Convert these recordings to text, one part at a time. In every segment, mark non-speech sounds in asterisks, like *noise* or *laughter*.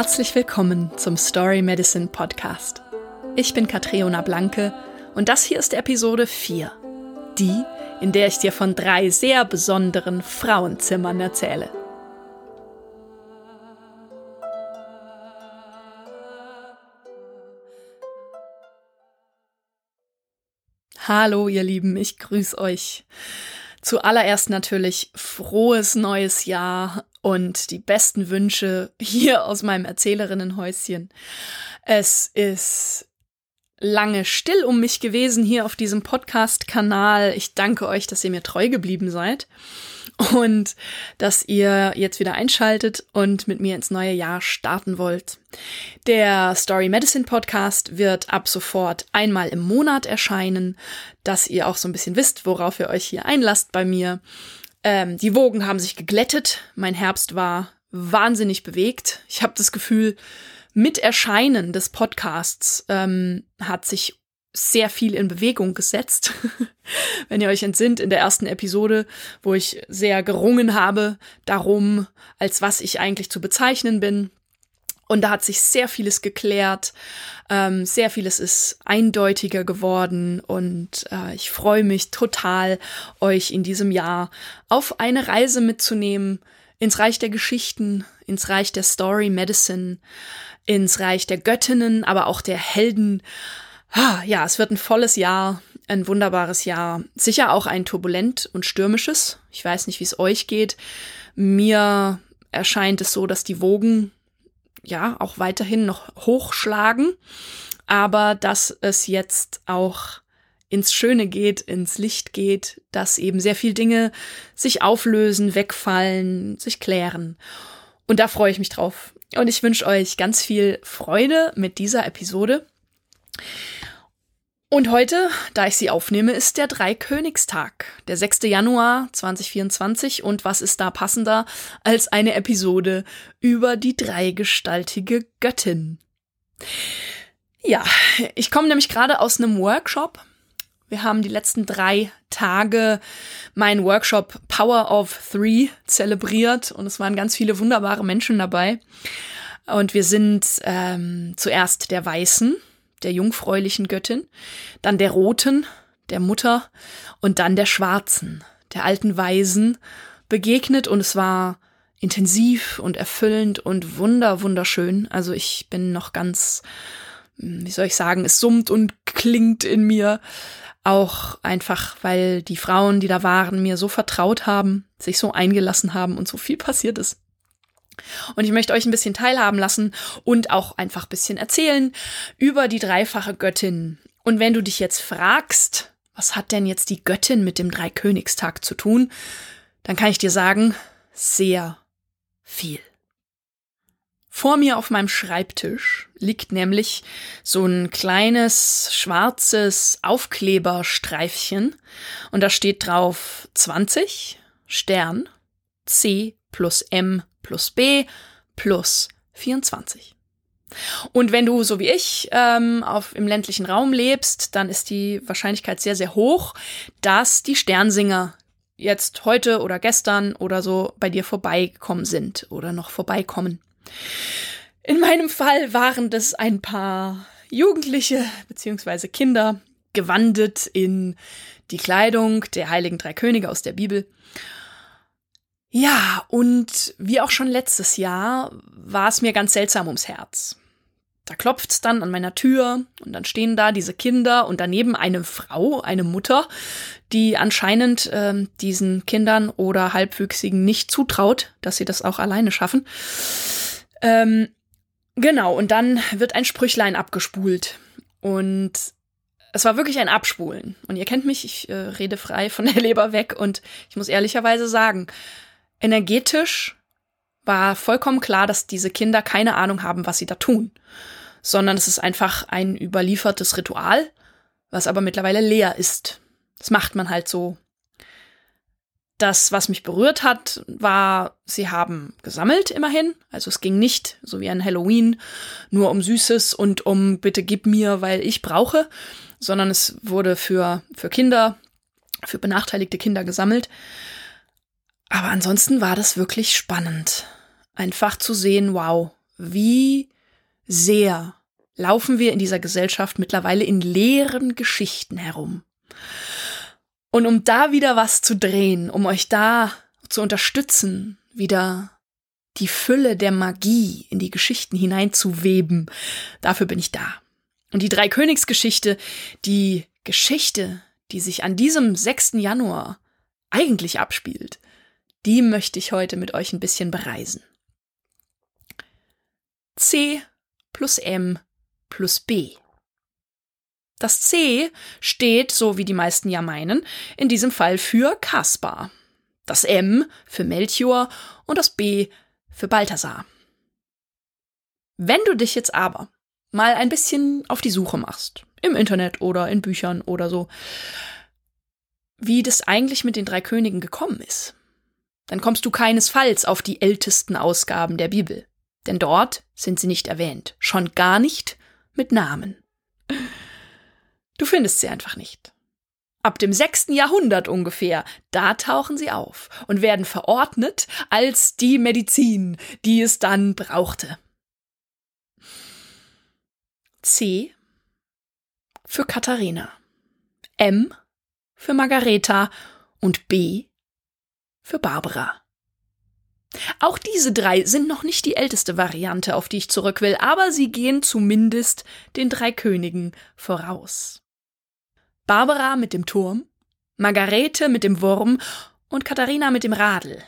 Herzlich willkommen zum Story Medicine Podcast. Ich bin Katriona Blanke und das hier ist Episode 4. Die, in der ich dir von drei sehr besonderen Frauenzimmern erzähle. Hallo, ihr Lieben, ich grüße euch. Zuallererst natürlich frohes neues Jahr und die besten Wünsche hier aus meinem Erzählerinnenhäuschen. Es ist lange still um mich gewesen hier auf diesem Podcast-Kanal. Ich danke euch, dass ihr mir treu geblieben seid und dass ihr jetzt wieder einschaltet und mit mir ins neue Jahr starten wollt. Der Story Medicine Podcast wird ab sofort einmal im Monat erscheinen, dass ihr auch so ein bisschen wisst, worauf ihr euch hier einlasst bei mir. Ähm, die Wogen haben sich geglättet. Mein Herbst war wahnsinnig bewegt. Ich habe das Gefühl, mit Erscheinen des Podcasts ähm, hat sich sehr viel in Bewegung gesetzt. *laughs* Wenn ihr euch entsinnt, in der ersten Episode, wo ich sehr gerungen habe darum, als was ich eigentlich zu bezeichnen bin. Und da hat sich sehr vieles geklärt, ähm, sehr vieles ist eindeutiger geworden und äh, ich freue mich total, euch in diesem Jahr auf eine Reise mitzunehmen ins Reich der Geschichten, ins Reich der Story Medicine, ins Reich der Göttinnen, aber auch der Helden. Ja, es wird ein volles Jahr, ein wunderbares Jahr. Sicher auch ein turbulent und stürmisches. Ich weiß nicht, wie es euch geht. Mir erscheint es so, dass die Wogen ja auch weiterhin noch hochschlagen, aber dass es jetzt auch ins Schöne geht, ins Licht geht, dass eben sehr viel Dinge sich auflösen, wegfallen, sich klären. Und da freue ich mich drauf. Und ich wünsche euch ganz viel Freude mit dieser Episode. Und heute, da ich sie aufnehme, ist der Dreikönigstag, der 6. Januar 2024. Und was ist da passender als eine Episode über die dreigestaltige Göttin? Ja, ich komme nämlich gerade aus einem Workshop. Wir haben die letzten drei Tage meinen Workshop Power of Three zelebriert und es waren ganz viele wunderbare Menschen dabei. Und wir sind ähm, zuerst der Weißen, der jungfräulichen Göttin, dann der Roten, der Mutter und dann der Schwarzen, der alten Weisen begegnet und es war intensiv und erfüllend und wunder wunderschön. Also ich bin noch ganz, hm, wie soll ich sagen, es summt und klingt in mir. Auch einfach, weil die Frauen, die da waren, mir so vertraut haben, sich so eingelassen haben und so viel passiert ist. Und ich möchte euch ein bisschen teilhaben lassen und auch einfach ein bisschen erzählen über die dreifache Göttin. Und wenn du dich jetzt fragst, was hat denn jetzt die Göttin mit dem Dreikönigstag zu tun, dann kann ich dir sagen, sehr viel. Vor mir auf meinem Schreibtisch liegt nämlich so ein kleines schwarzes Aufkleberstreifchen und da steht drauf 20 Stern C plus M plus B plus 24. Und wenn du, so wie ich, ähm, auf, im ländlichen Raum lebst, dann ist die Wahrscheinlichkeit sehr, sehr hoch, dass die Sternsinger jetzt heute oder gestern oder so bei dir vorbeigekommen sind oder noch vorbeikommen. In meinem Fall waren das ein paar Jugendliche beziehungsweise Kinder, gewandet in die Kleidung der heiligen drei Könige aus der Bibel. Ja, und wie auch schon letztes Jahr war es mir ganz seltsam ums Herz. Da klopft's dann an meiner Tür und dann stehen da diese Kinder und daneben eine Frau, eine Mutter, die anscheinend äh, diesen Kindern oder Halbwüchsigen nicht zutraut, dass sie das auch alleine schaffen. Ähm, genau, und dann wird ein Sprüchlein abgespult. Und es war wirklich ein Abspulen. Und ihr kennt mich, ich äh, rede frei von der Leber weg und ich muss ehrlicherweise sagen, Energetisch war vollkommen klar, dass diese Kinder keine Ahnung haben, was sie da tun, sondern es ist einfach ein überliefertes Ritual, was aber mittlerweile leer ist. Das macht man halt so. Das, was mich berührt hat, war, sie haben gesammelt immerhin. Also es ging nicht, so wie an Halloween, nur um Süßes und um bitte gib mir, weil ich brauche, sondern es wurde für, für Kinder, für benachteiligte Kinder gesammelt. Aber ansonsten war das wirklich spannend. Einfach zu sehen, wow, wie sehr laufen wir in dieser Gesellschaft mittlerweile in leeren Geschichten herum. Und um da wieder was zu drehen, um euch da zu unterstützen, wieder die Fülle der Magie in die Geschichten hineinzuweben, dafür bin ich da. Und die Dreikönigsgeschichte, die Geschichte, die sich an diesem 6. Januar eigentlich abspielt, die möchte ich heute mit euch ein bisschen bereisen. C plus M plus B. Das C steht, so wie die meisten ja meinen, in diesem Fall für Kaspar. Das M für Melchior und das B für Balthasar. Wenn du dich jetzt aber mal ein bisschen auf die Suche machst, im Internet oder in Büchern oder so, wie das eigentlich mit den drei Königen gekommen ist, dann kommst du keinesfalls auf die ältesten Ausgaben der Bibel. Denn dort sind sie nicht erwähnt, schon gar nicht mit Namen. Du findest sie einfach nicht. Ab dem sechsten Jahrhundert ungefähr, da tauchen sie auf und werden verordnet als die Medizin, die es dann brauchte. C für Katharina, M für Margareta und B für Barbara. Auch diese drei sind noch nicht die älteste Variante, auf die ich zurück will, aber sie gehen zumindest den drei Königen voraus. Barbara mit dem Turm, Margarete mit dem Wurm und Katharina mit dem Radl.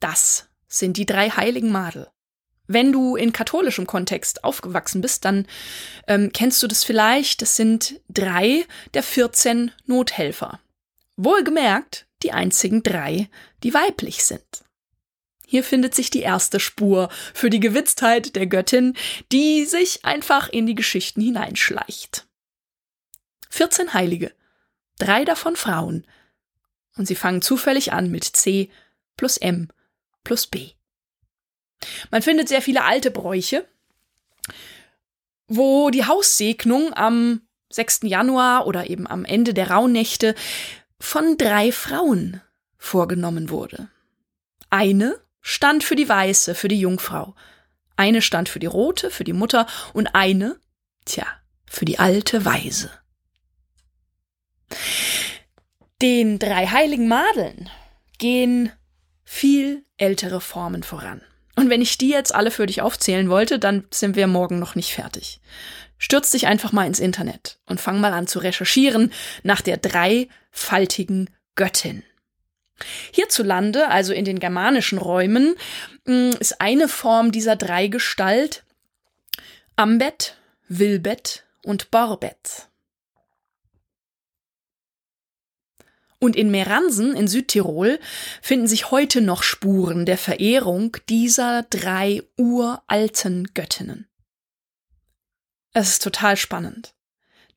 Das sind die drei heiligen Madel. Wenn du in katholischem Kontext aufgewachsen bist, dann ähm, kennst du das vielleicht. Das sind drei der 14 Nothelfer. Wohlgemerkt, die einzigen drei, die weiblich sind. Hier findet sich die erste Spur für die Gewitztheit der Göttin, die sich einfach in die Geschichten hineinschleicht. 14 Heilige, drei davon Frauen. Und sie fangen zufällig an mit C plus M plus B. Man findet sehr viele alte Bräuche, wo die Haussegnung am 6. Januar oder eben am Ende der Rauhnächte von drei Frauen vorgenommen wurde. Eine stand für die Weiße, für die Jungfrau. Eine stand für die Rote, für die Mutter und eine, tja, für die alte Weise. Den drei heiligen Madeln gehen viel ältere Formen voran. Und wenn ich die jetzt alle für dich aufzählen wollte, dann sind wir morgen noch nicht fertig. Stürz dich einfach mal ins Internet und fang mal an zu recherchieren nach der dreifaltigen Göttin. Hierzulande, also in den germanischen Räumen, mm, ist eine Form dieser Dreigestalt Ambet, Wilbet und Borbet. Und in Meransen in Südtirol finden sich heute noch Spuren der Verehrung dieser drei uralten Göttinnen. Es ist total spannend.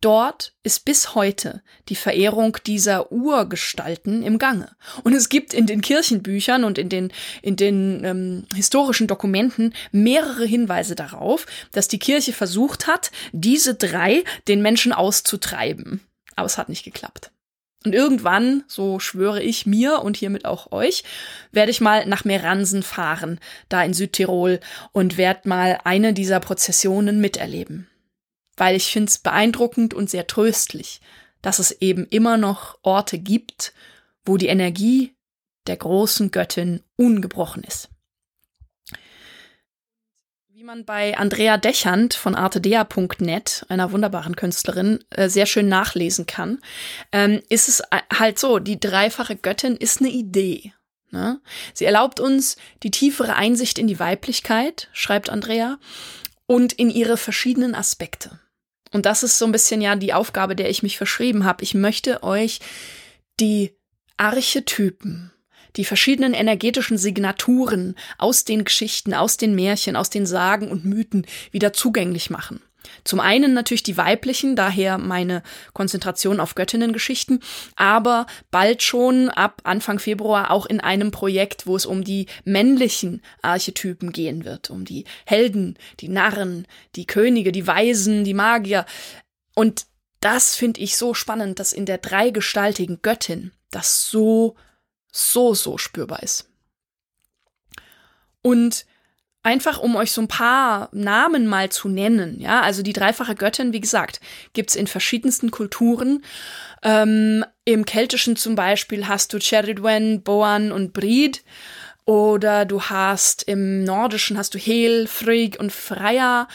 Dort ist bis heute die Verehrung dieser Urgestalten im Gange. Und es gibt in den Kirchenbüchern und in den, in den ähm, historischen Dokumenten mehrere Hinweise darauf, dass die Kirche versucht hat, diese drei den Menschen auszutreiben. Aber es hat nicht geklappt. Und irgendwann, so schwöre ich mir und hiermit auch euch, werde ich mal nach Meransen fahren, da in Südtirol, und werde mal eine dieser Prozessionen miterleben weil ich finde es beeindruckend und sehr tröstlich, dass es eben immer noch Orte gibt, wo die Energie der großen Göttin ungebrochen ist. Wie man bei Andrea Dechand von artedea.net, einer wunderbaren Künstlerin, äh, sehr schön nachlesen kann, ähm, ist es halt so, die dreifache Göttin ist eine Idee. Ne? Sie erlaubt uns die tiefere Einsicht in die Weiblichkeit, schreibt Andrea, und in ihre verschiedenen Aspekte. Und das ist so ein bisschen ja die Aufgabe, der ich mich verschrieben habe. Ich möchte euch die Archetypen, die verschiedenen energetischen Signaturen aus den Geschichten, aus den Märchen, aus den Sagen und Mythen wieder zugänglich machen. Zum einen natürlich die weiblichen, daher meine Konzentration auf Göttinnengeschichten, aber bald schon ab Anfang Februar auch in einem Projekt, wo es um die männlichen Archetypen gehen wird, um die Helden, die Narren, die Könige, die Weisen, die Magier. Und das finde ich so spannend, dass in der dreigestaltigen Göttin das so, so, so spürbar ist. Und einfach um euch so ein paar Namen mal zu nennen. Ja, also die dreifache Göttin, wie gesagt, gibt's in verschiedensten Kulturen. Ähm, Im Keltischen zum Beispiel hast du Cheridwen, Boan und Brid. Oder du hast im Nordischen hast du Hel, Frigg und Freya.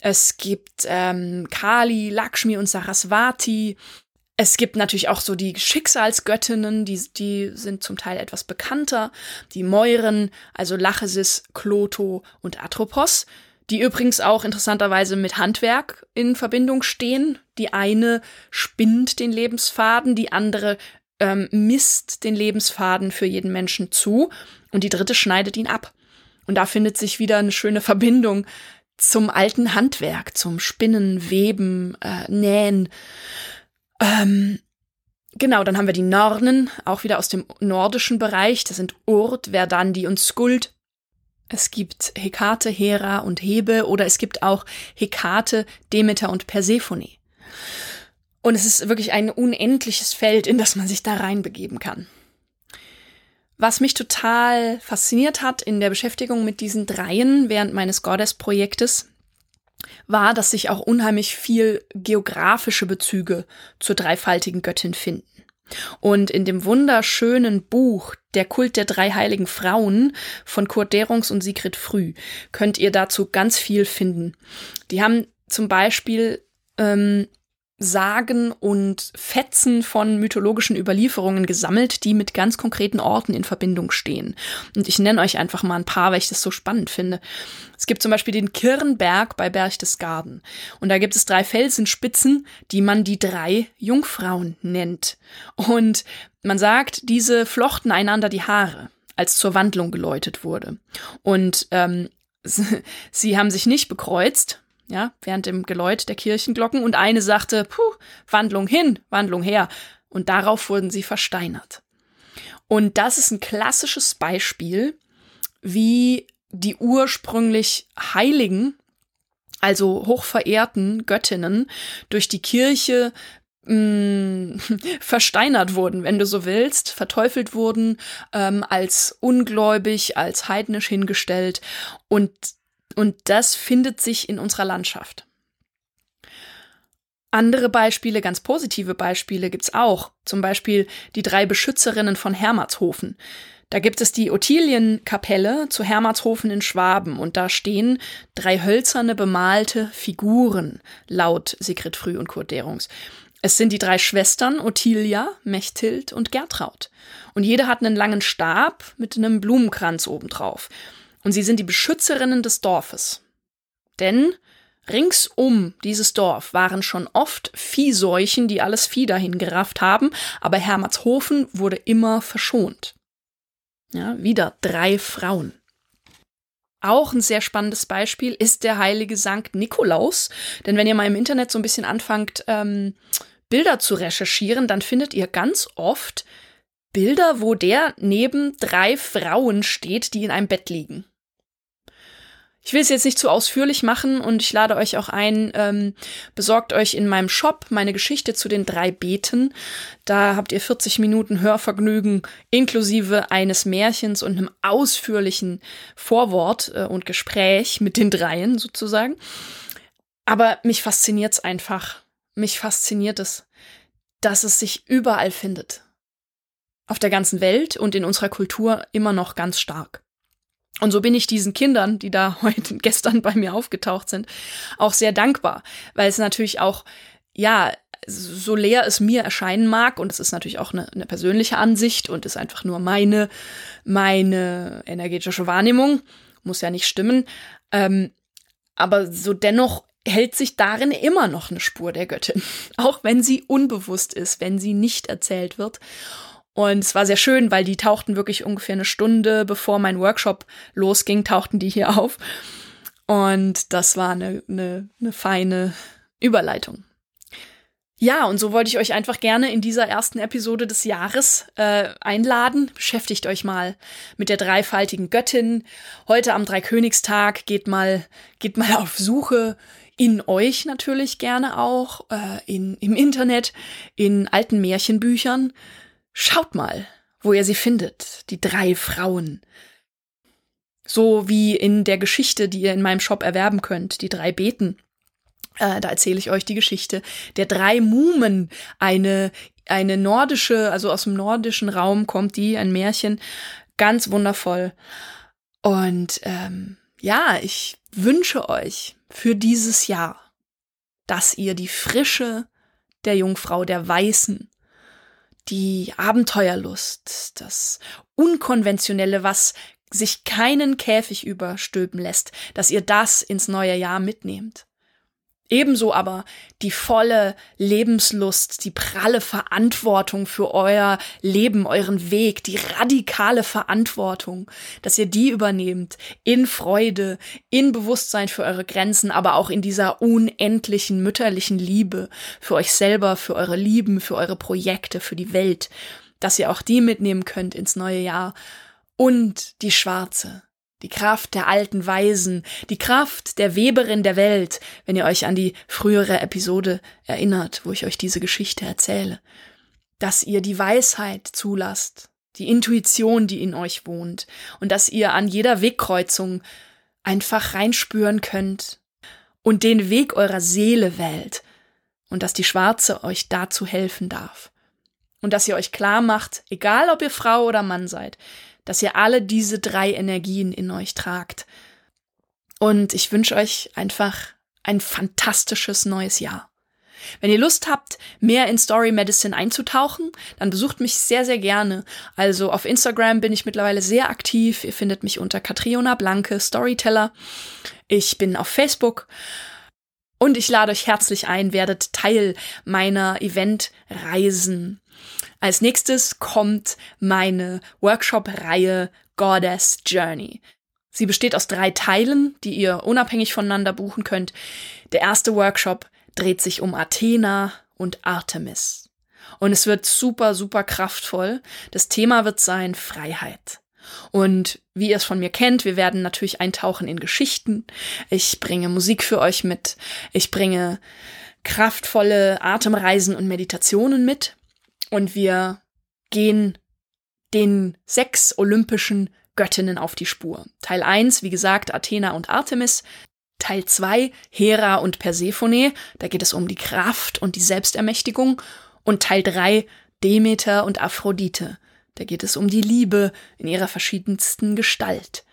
Es gibt ähm, Kali, Lakshmi und Saraswati. Es gibt natürlich auch so die Schicksalsgöttinnen, die, die sind zum Teil etwas bekannter. Die Mäuren, also Lachesis, Kloto und Atropos, die übrigens auch interessanterweise mit Handwerk in Verbindung stehen. Die eine spinnt den Lebensfaden, die andere ähm, misst den Lebensfaden für jeden Menschen zu und die dritte schneidet ihn ab. Und da findet sich wieder eine schöne Verbindung zum alten Handwerk, zum Spinnen, Weben, äh, Nähen. Ähm, genau, dann haben wir die Nornen, auch wieder aus dem nordischen Bereich. Das sind Urt, Verdandi und Skuld. Es gibt Hekate, Hera und Hebe oder es gibt auch Hekate, Demeter und Persephone. Und es ist wirklich ein unendliches Feld, in das man sich da reinbegeben kann. Was mich total fasziniert hat in der Beschäftigung mit diesen Dreien während meines Goddess-Projektes, war, dass sich auch unheimlich viel geografische Bezüge zur dreifaltigen Göttin finden. Und in dem wunderschönen Buch Der Kult der drei heiligen Frauen von Kurt Derungs und Sigrid Früh könnt ihr dazu ganz viel finden. Die haben zum Beispiel ähm, Sagen und Fetzen von mythologischen Überlieferungen gesammelt, die mit ganz konkreten Orten in Verbindung stehen. Und ich nenne euch einfach mal ein paar, weil ich das so spannend finde. Es gibt zum Beispiel den Kirnberg bei Berchtesgaden. Und da gibt es drei Felsenspitzen, die man die drei Jungfrauen nennt. Und man sagt, diese flochten einander die Haare, als zur Wandlung geläutet wurde. Und ähm, *laughs* sie haben sich nicht bekreuzt, ja, während dem Geläut der Kirchenglocken und eine sagte, puh, Wandlung hin, Wandlung her. Und darauf wurden sie versteinert. Und das ist ein klassisches Beispiel, wie die ursprünglich Heiligen, also hochverehrten Göttinnen, durch die Kirche mh, mm, *laughs* versteinert wurden, wenn du so willst, verteufelt wurden, ähm, als ungläubig, als heidnisch hingestellt. Und und das findet sich in unserer Landschaft. Andere Beispiele, ganz positive Beispiele gibt's auch. Zum Beispiel die drei Beschützerinnen von Hermatshofen. Da gibt es die Ottilienkapelle zu Hermatshofen in Schwaben und da stehen drei hölzerne bemalte Figuren, laut Sigrid Früh und Kurt Derungs. Es sind die drei Schwestern Ottilia, Mechthild und Gertraud. Und jede hat einen langen Stab mit einem Blumenkranz obendrauf und sie sind die Beschützerinnen des Dorfes. Denn rings um dieses Dorf waren schon oft Viehseuchen, die alles Vieh dahin gerafft haben, aber Hermatshofen wurde immer verschont. Ja, wieder drei Frauen. Auch ein sehr spannendes Beispiel ist der heilige Sankt Nikolaus. Denn wenn ihr mal im Internet so ein bisschen anfangt, ähm, Bilder zu recherchieren, dann findet ihr ganz oft Bilder, wo der neben drei Frauen steht, die in einem Bett liegen. Ich will es jetzt nicht zu ausführlich machen und ich lade euch auch ein, ähm, besorgt euch in meinem Shop meine Geschichte zu den drei Beten. Da habt ihr 40 Minuten Hörvergnügen inklusive eines Märchens und einem ausführlichen Vorwort äh, und Gespräch mit den Dreien sozusagen. Aber mich fasziniert's einfach. Mich fasziniert es, dass es sich überall findet. Auf der ganzen Welt und in unserer Kultur immer noch ganz stark. Und so bin ich diesen Kindern, die da *laughs* heute, gestern bei mir aufgetaucht sind, auch sehr dankbar, weil es natürlich auch, ja, so leer es mir erscheinen mag, und es ist natürlich auch eine, eine persönliche Ansicht und ist einfach nur meine, meine energetische Wahrnehmung, muss ja nicht stimmen, ähm, aber so dennoch hält sich darin immer noch eine Spur der Göttin, *laughs* auch wenn sie unbewusst ist, wenn sie nicht erzählt wird. Und es war sehr schön, weil die tauchten wirklich ungefähr eine Stunde, bevor mein Workshop losging, tauchten die hier *laughs* auf. Und das war eine, eine, eine feine Überleitung. Ja, und so wollte ich euch einfach gerne in dieser ersten Episode des Jahres äh, einladen. Beschäftigt euch mal mit der dreifaltigen Göttin. Heute am Dreikönigstag geht mal, geht mal auf Suche in euch natürlich gerne auch, äh, in, im Internet, in alten Märchenbüchern. Schaut mal, wo ihr sie findet, die drei Frauen. So wie in der Geschichte, die ihr in meinem Shop erwerben könnt, die drei Beten. Äh, da erzähle ich euch die Geschichte der drei Mumen, eine eine nordische, also aus dem nordischen Raum kommt die, ein Märchen, ganz wundervoll. Und ähm, ja, ich wünsche euch für dieses Jahr, dass ihr die Frische der Jungfrau, der Weißen, die Abenteuerlust, das Unkonventionelle, was sich keinen Käfig überstülpen lässt, dass ihr das ins neue Jahr mitnehmt. Ebenso aber die volle Lebenslust, die pralle Verantwortung für euer Leben, euren Weg, die radikale Verantwortung, dass ihr die übernehmt in Freude, in Bewusstsein für eure Grenzen, aber auch in dieser unendlichen mütterlichen Liebe für euch selber, für eure Lieben, für eure Projekte, für die Welt, dass ihr auch die mitnehmen könnt ins neue Jahr. Und die schwarze, die Kraft der alten Weisen, die Kraft der Weberin der Welt, wenn ihr euch an die frühere Episode erinnert, wo ich euch diese Geschichte erzähle, dass ihr die Weisheit zulasst, die Intuition, die in euch wohnt, und dass ihr an jeder Wegkreuzung einfach reinspüren könnt und den Weg eurer Seele wählt, und dass die Schwarze euch dazu helfen darf. Und dass ihr euch klar macht, egal ob ihr Frau oder Mann seid, dass ihr alle diese drei Energien in euch tragt. Und ich wünsche euch einfach ein fantastisches neues Jahr. Wenn ihr Lust habt, mehr in Story Medicine einzutauchen, dann besucht mich sehr, sehr gerne. Also auf Instagram bin ich mittlerweile sehr aktiv. Ihr findet mich unter Katriona Blanke, Storyteller. Ich bin auf Facebook. Und ich lade euch herzlich ein, werdet Teil meiner Eventreisen. Als nächstes kommt meine Workshop-Reihe Goddess Journey. Sie besteht aus drei Teilen, die ihr unabhängig voneinander buchen könnt. Der erste Workshop dreht sich um Athena und Artemis. Und es wird super, super kraftvoll. Das Thema wird sein Freiheit. Und wie ihr es von mir kennt, wir werden natürlich eintauchen in Geschichten. Ich bringe Musik für euch mit. Ich bringe kraftvolle Atemreisen und Meditationen mit. Und wir gehen den sechs olympischen Göttinnen auf die Spur. Teil 1, wie gesagt, Athena und Artemis. Teil 2, Hera und Persephone. Da geht es um die Kraft und die Selbstermächtigung. Und Teil 3, Demeter und Aphrodite. Da geht es um die Liebe in ihrer verschiedensten Gestalt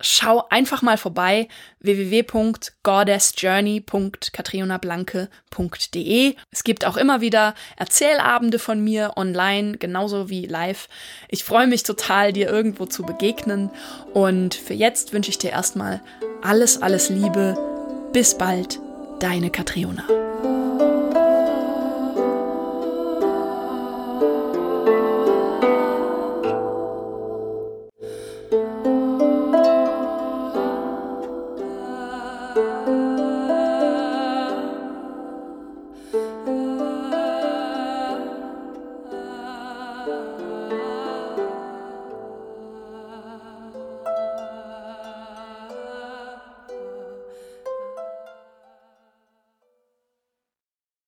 schau einfach mal vorbei www.goddessjourney.katriona.blanke.de. Es gibt auch immer wieder Erzählabende von mir online, genauso wie live. Ich freue mich total, dir irgendwo zu begegnen und für jetzt wünsche ich dir erstmal alles, alles Liebe. Bis bald, deine Katriona.